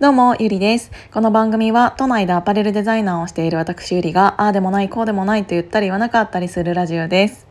どうも、ゆりです。この番組は、都内でアパレルデザイナーをしている私ゆりが、ああでもない、こうでもないと言ったり言わなかったりするラジオです。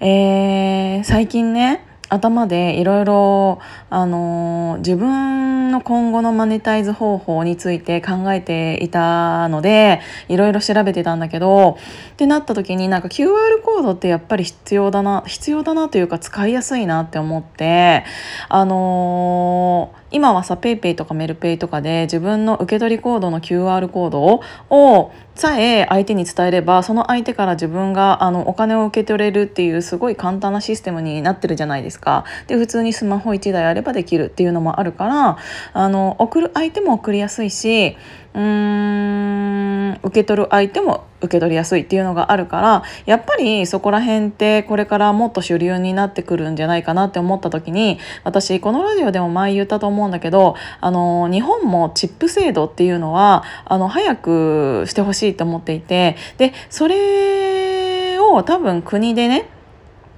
えー、最近ね、頭でいろいろあの自分の今後のマネタイズ方法について考えていたのでいろいろ調べてたんだけどってなった時になんか QR コードってやっぱり必要だな必要だなというか使いやすいなって思ってあの今はさ PayPay とかメルペイとかで自分の受け取りコードの QR コードをさえ相手に伝えればその相手から自分があのお金を受け取れるっていうすごい簡単なシステムになってるじゃないですか。で普通にスマホ1台あればできるっていうのもあるからあの送る相手も送りやすいしうーん受け取る相手も受け取りやすいっていうのがあるからやっぱりそこら辺ってこれからもっと主流になってくるんじゃないかなって思った時に私このラジオでも前言ったと思うんだけどあの日本もチップ制度っていうのはあの早くしてほしいと思っていてでそれを多分国でね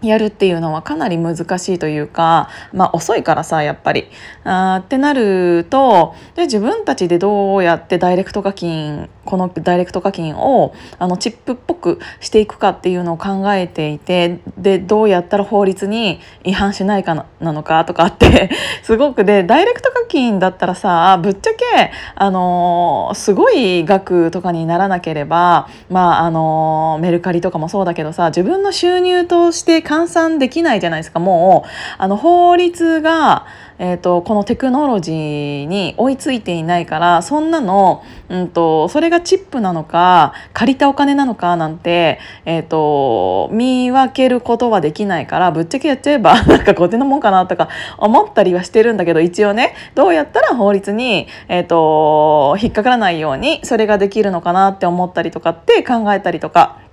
やるっていうのはかなり難しいというか、まあ、遅いからさやっぱり。あってなるとで自分たちでどうやってダイレクト課金このダイレクト課金をあのチップっぽくしていくかっていうのを考えていてでどうやったら法律に違反しないかななのかとかってすごくでダイレクト課金だったらさぶっちゃけあのすごい額とかにならなければまああのメルカリとかもそうだけどさ自分の収入として換算できないじゃないですかもうあの法律が、えーと、このテクノロジーに追いついていないからそんなの、うんと、それがチップなのか借りたお金なのかなんて、えーと、見分けることはできないからぶっちゃけやっちゃえば なんか後手のもんかなとか思ったりはしてるんだけど一応ねどうやったら法律に、えー、と引っかからないようにそれができるのかなって思ったりとかって考えたりとか。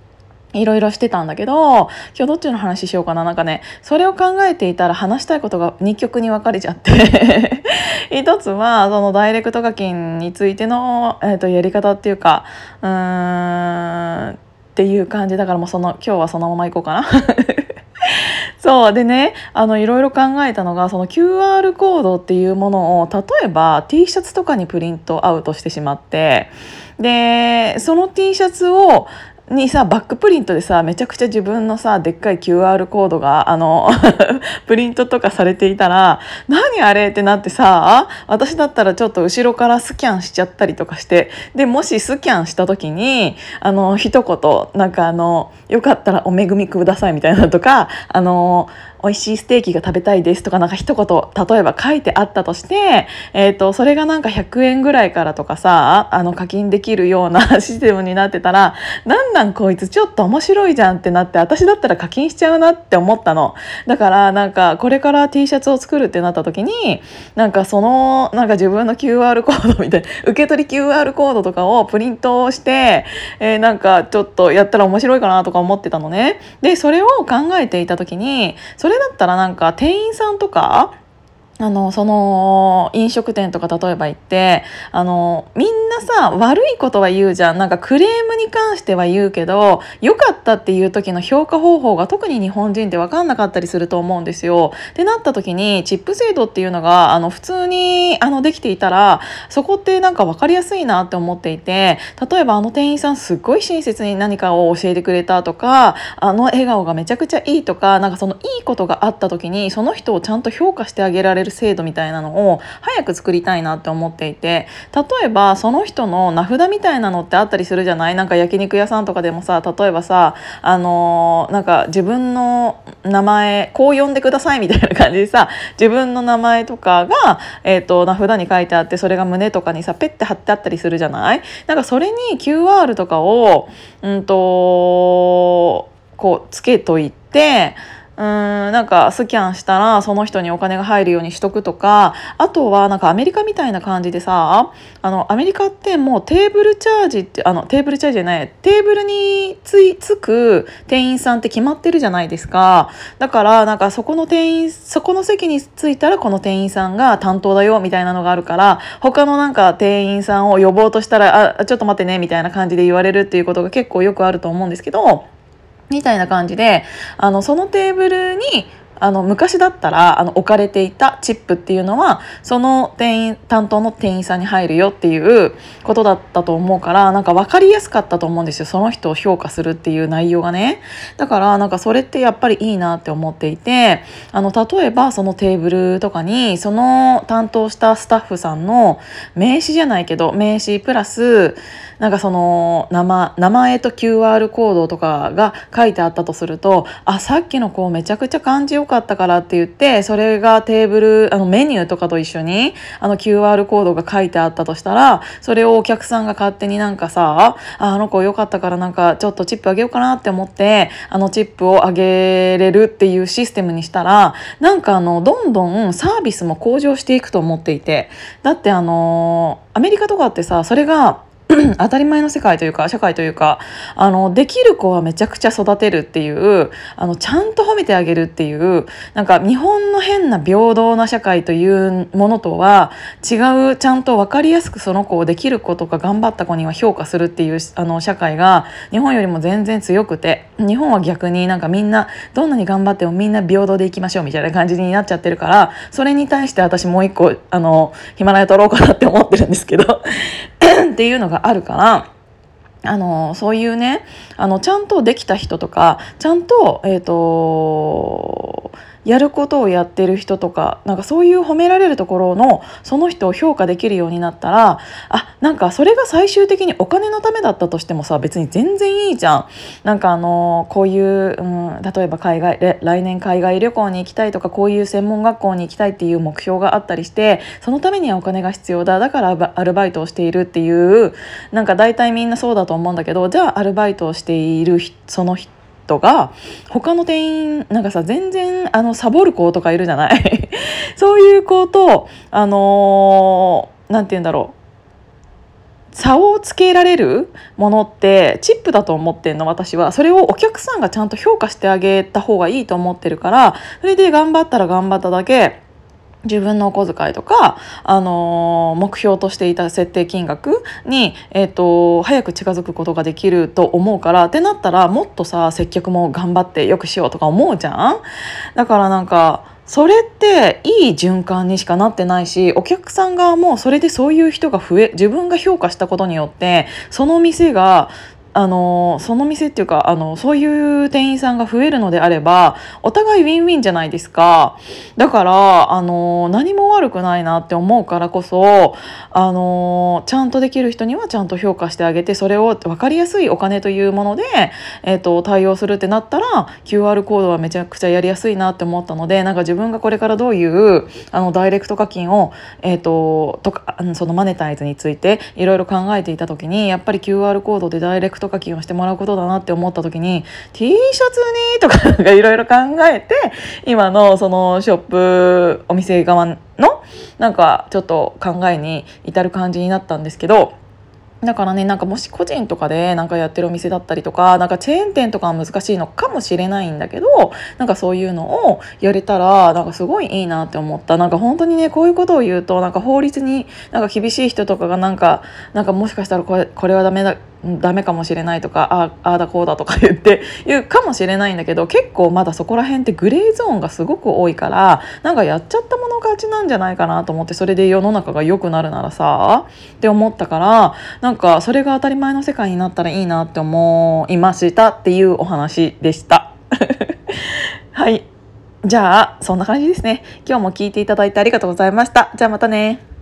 いろいろしてたんだけど今日どっちの話しようかな。なんかねそれを考えていたら話したいことが2曲に分かれちゃって。一つはそのダイレクト課金についての、えー、とやり方っていうかうーんっていう感じ。だからもうその今日はそのままいこうかな。そう。でねあのいろいろ考えたのがその QR コードっていうものを例えば T シャツとかにプリントアウトしてしまってでその T シャツをにさバックプリントでさめちゃくちゃ自分のさでっかい QR コードがあの プリントとかされていたら何あれってなってさ私だったらちょっと後ろからスキャンしちゃったりとかしてでもしスキャンした時にあの一言なんかあのよかったらお恵みくださいみたいなとかあの美味しいステーキが食べたいですとかなんか一言例えば書いてあったとして、えーと、それがなんか100円ぐらいからとかさあの課金できるような システムになってたらなんなんこいつちょっと面白いじゃんってなって私だったら課金しちゃうなって思ったの。だからなんかこれから T シャツを作るってなった時になんかそのなんか自分の QR コードみたいな受け取り QR コードとかをプリントして、えー、なんかちょっとやったら面白いかなとか思ってたのね。でそれを考えていた時にそれだったらなんか店員さんとかあのその飲食店とか例えば行ってあのみんなさ悪いことは言うじゃんなんかクレームに関しては言うけど良かったっていう時の評価方法が特に日本人って分かんなかったりすると思うんですよ。ってなった時にチップ制度っていうのがあの普通にあのできていたらそこってなんか分かりやすいなって思っていて例えばあの店員さんすっごい親切に何かを教えてくれたとかあの笑顔がめちゃくちゃいいとかなんかそのいいことがあった時にその人をちゃんと評価してあげられるる制度みたいなのを早く作りたいなって思っていて例えばその人の名札みたいなのってあったりするじゃない？なんか焼肉屋さんとかでもさ例えばさあのー、なんか自分の名前こう呼んでくださいみたいな感じでさ自分の名前とかが、えーと、名札に書いてあってそれが胸とかにさペッて貼ってあったりするじゃない？なんかそれに QR とかをうんとこうつけといてうーんなんかスキャンしたらその人にお金が入るようにしとくとかあとはなんかアメリカみたいな感じでさあのアメリカってもうテーブルチャージってあのテーブルチャージじゃないテーブルについつく店員さんって決まってるじゃないですか。だからなんかそこの店員そこの席に着いたらこの店員さんが担当だよみたいなのがあるから他のなんか店員さんを呼ぼうとしたらあちょっと待ってねみたいな感じで言われるっていうことが結構よくあると思うんですけどみたいな感じであのそのテーブルにあの昔だったらあの置かれていたチップっていうのはその店員担当の店員さんに入るよっていうことだったと思うからなんか分かりやすかったと思うんですよ。その人を評価するっていう内容がね。だからなんかそれってやっぱりいいなって思っていてあの例えばそのテーブルとかにその担当したスタッフさんの名刺じゃないけど名刺プラスなんかその名前名前と QR コードとかが書いてあったとするとあさっきの子めちゃくちゃ感じよかったからって言ってそれがテーブルあのメニューとかと一緒にあの QR コードが書いてあったとしたらそれをお客さんが勝手になんかさあの子よかったからなんかちょっとチップあげようかなって思ってあのチップをあげれるっていうシステムにしたらなんかあのどんどんサービスも向上していくと思っていて。だってあのアメリカとかってさそれが 当たり前の世界というか社会というかあのできる子はめちゃくちゃ育てるっていうあのちゃんと褒めてあげるっていうなんか日本の変な平等な社会というものとは違うちゃんと分かりやすくその子をできる子とか頑張った子には評価するっていうあの社会が日本よりも全然強くて日本は逆になんかみんなどんなに頑張ってもみんな平等でいきましょうみたいな感じになっちゃってるからそれに対して私もう一個あのヒマラヤ取ろうかなって思ってるんですけど っていうのがあるからあのそういうねあのちゃんとできた人とかちゃんと,、えーとやることをやってる人とかなんかそういう褒められるところのその人を評価できるようになったらあなんかそれが最終的にお金のためだったとしてもさ別に全然いいじゃん。なんかあのこういう、うん、例えば海外来年海外旅行に行きたいとかこういう専門学校に行きたいっていう目標があったりしてそのためにはお金が必要だだからアルバイトをしているっていうなんか大体みんなそうだと思うんだけどじゃあアルバイトをしているその人トが他の店員なんかさ全然あのサボる子とかいるじゃない。そういう子とあの何、て言うんだろう。差をつけられるものってチップだと思ってんの私は。それをお客さんがちゃんと評価してあげた方がいいと思ってるからそれで頑張ったら頑張っただけ。自分のお小遣いとか、あのー、目標としていた設定金額に、えーと、早く近づくことができると思うからってなったらもっとさ接客も頑張ってよくしようとか思うじゃん？だからなんかそれっていい循環にしかなってないしお客さん側もそれでそういう人が増え自分が評価したことによってその店があのその店っていうかあのそういう店員さんが増えるのであればお互いウィンウィンじゃないですか。だからあの何も悪くないなって思うからこそあのちゃんとできる人にはちゃんと評価してあげてそれを分かりやすいお金というもので、えーと、対応するってなったら QR コードはめちゃくちゃやりやすいなって思ったのでなんか自分がこれからどういうあのダイレクト課金を、えーと、とかそのマネタイズについていろいろ考えていた時にやっぱり QR コードでダイレクトト課金をしてもらうことだなって思った時に T シャツにとかいろいろ考えて今のそのショップお店側のなんかちょっと考えに至る感じになったんですけど。だからねなんかもし個人とかでなんかやってるお店だったりとかなんかチェーン店とかは難しいのかもしれないんだけどなんかそういうのをやれたらなんかすごいいいなって思ったなんか本当にねこういうことを言うとなんか法律になんか厳しい人とかがなんかなんかもしかしたらこれこれはダメだダメかもしれないとかああだこうだとか言って言うかもしれないんだけど結構まだそこら辺ってグレーゾーンがすごく多いからなんかやっちゃったもの勝ちなんじゃないかなと思ってそれで世の中が良くなるならさって思ったからなんかそれが当たり前の世界になったらいいなって思いましたっていうお話でした。はい。じゃあそんな感じですね。今日も聞いていただいてありがとうございました。じゃあまたね。